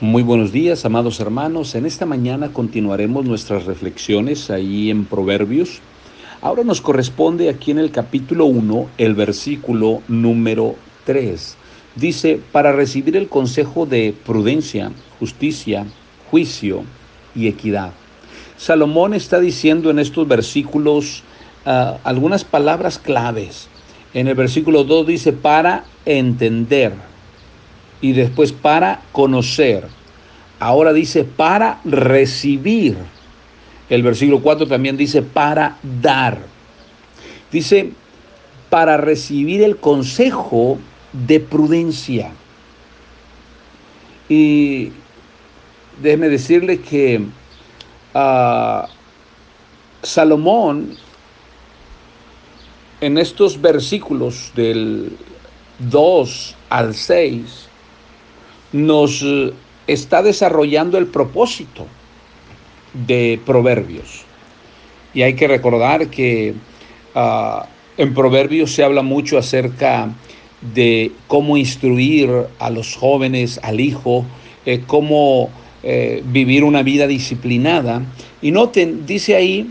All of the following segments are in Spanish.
Muy buenos días, amados hermanos. En esta mañana continuaremos nuestras reflexiones ahí en Proverbios. Ahora nos corresponde aquí en el capítulo 1, el versículo número 3. Dice, para recibir el consejo de prudencia, justicia, juicio y equidad. Salomón está diciendo en estos versículos uh, algunas palabras claves. En el versículo 2 dice, para entender y después para conocer. Ahora dice para recibir. El versículo 4 también dice para dar. Dice para recibir el consejo de prudencia. Y déjeme decirle que uh, Salomón en estos versículos del 2 al 6 nos eh, está desarrollando el propósito de Proverbios. Y hay que recordar que uh, en Proverbios se habla mucho acerca de cómo instruir a los jóvenes, al hijo, eh, cómo eh, vivir una vida disciplinada. Y noten, dice ahí,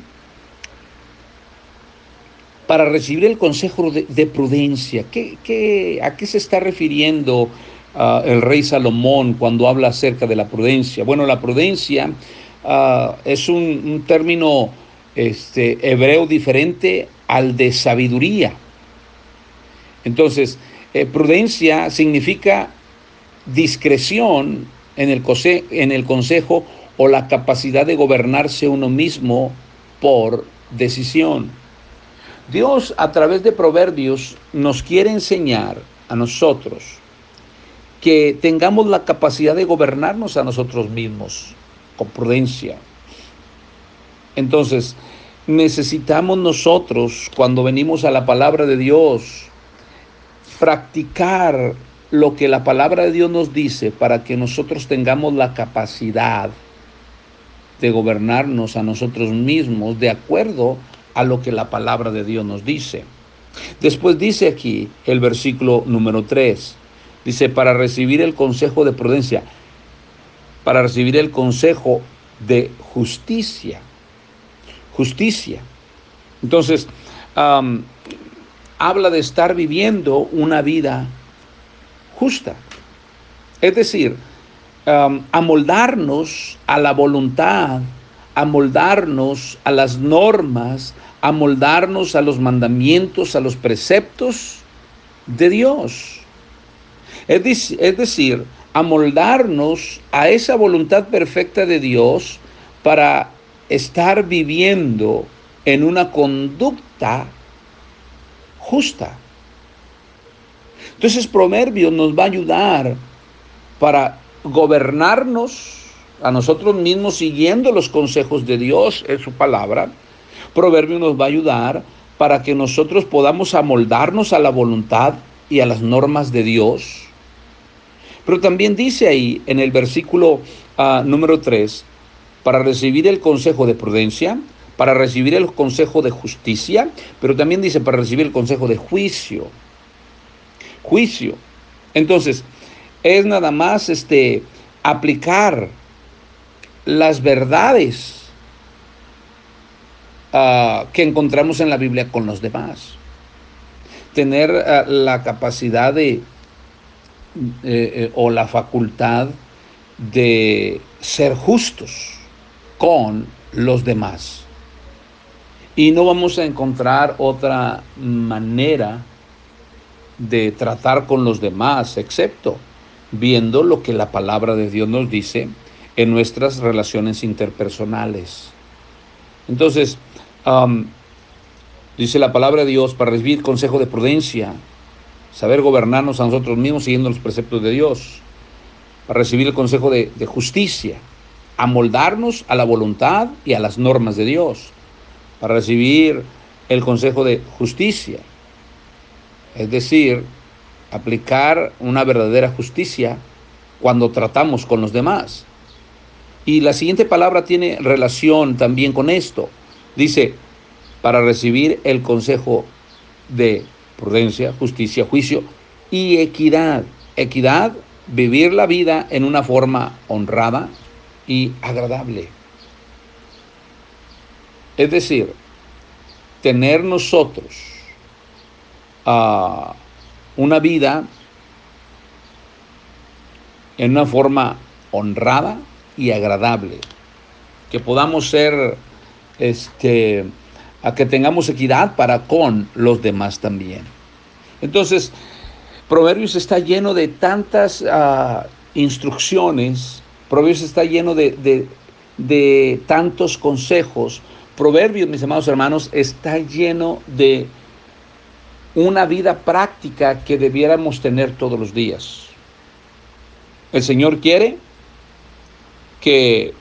para recibir el consejo de, de prudencia. ¿Qué, qué, a qué se está refiriendo uh, el rey Salomón cuando habla acerca de la prudencia. Bueno, la prudencia uh, es un, término este, hebreo diferente al de sabiduría. Entonces, eh, prudencia significa discreción en el consejo o la capacidad de gobernarse uno mismo por decisión. Dios a través de proverbios nos quiere enseñar a nosotros que tengamos la capacidad de gobernarnos a nosotros mismos con prudencia. Entonces, necesitamos nosotros, cuando venimos a la palabra de Dios, practicar lo que la palabra de Dios nos dice para que nosotros tengamos la capacidad de gobernarnos a nosotros mismos de acuerdo a lo que la palabra de Dios nos dice. Después dice aquí el versículo número 3, Dice, para recibir el consejo de prudencia, para recibir el consejo de justicia. Justicia. Entonces, habla de estar viviendo una vida justa. Es decir, amoldarnos a la voluntad, amoldarnos a las normas, amoldarnos a los mandamientos, a los preceptos de Dios. Es, es decir, amoldarnos a esa voluntad perfecta de Dios para estar viviendo en una conducta justa. Entonces Proverbios nos va a ayudar para gobernarnos a nosotros mismos siguiendo los consejos de Dios en su palabra. Proverbio nos va a ayudar para que nosotros podamos amoldarnos a la voluntad y a las normas de Dios pero también dice ahí en el versículo uh, número 3, para recibir el consejo de prudencia, para recibir el consejo de justicia, pero también dice para recibir el consejo de juicio. Juicio. Entonces, es nada más este aplicar las verdades uh, que encontramos en la Biblia con los demás. Tener uh, la capacidad de eh, eh, o la facultad de ser justos con los demás. Y no vamos a encontrar otra manera de tratar con los demás, excepto viendo lo que la palabra de Dios nos dice en nuestras relaciones interpersonales. Entonces, dice la palabra de Dios para recibir consejo de prudencia, saber gobernarnos a nosotros mismos siguiendo los preceptos de Dios, para recibir el consejo de, justicia, amoldarnos a la voluntad y a las normas de Dios, para recibir el consejo de justicia, es decir, aplicar una verdadera justicia cuando tratamos con los demás. Y la siguiente palabra tiene relación también con esto. Dice, para recibir el consejo de prudencia, justicia, juicio y equidad. Equidad vivir la vida en una forma honrada y agradable. Es decir, tener nosotros uh, una vida en una forma honrada y agradable, que podamos ser, este, a que tengamos equidad para con los demás también. Entonces, Proverbios está lleno de tantas uh, instrucciones, Proverbios está lleno de, de, de tantos consejos, Proverbios, mis amados hermanos, está lleno de una vida práctica que debiéramos tener todos los días. El Señor quiere que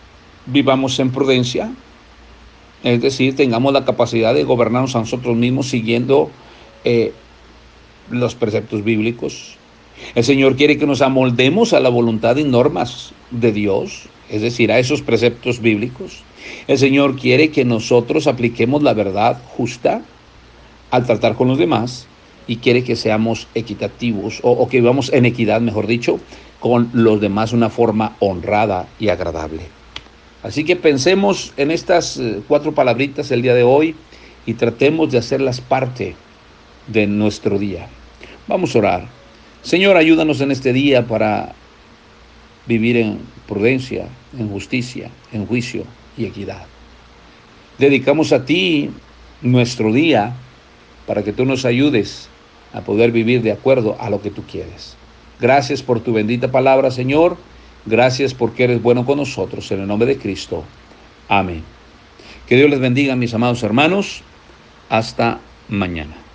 vivamos en prudencia, es decir, tengamos la capacidad de gobernarnos a nosotros mismos siguiendo eh, los preceptos bíblicos. El Señor quiere que nos amoldemos a la voluntad y normas de Dios, es decir, a esos preceptos bíblicos. El Señor quiere que nosotros apliquemos la verdad justa al tratar con los demás y quiere que seamos equitativos o, o que vivamos en equidad, mejor dicho, con los demás de una forma honrada y agradable. Así que pensemos en estas eh, cuatro palabritas el día de hoy y tratemos de hacerlas parte de nuestro día. Vamos a orar. Señor, ayúdanos en este día para vivir en prudencia, en justicia, en juicio y equidad. Dedicamos a ti nuestro día para que tú nos ayudes a poder vivir de acuerdo a lo que tú quieres. Gracias por tu bendita palabra, Señor. Gracias porque eres bueno con nosotros. En el nombre de Cristo. Amén. Que Dios les bendiga, mis amados hermanos. Hasta mañana.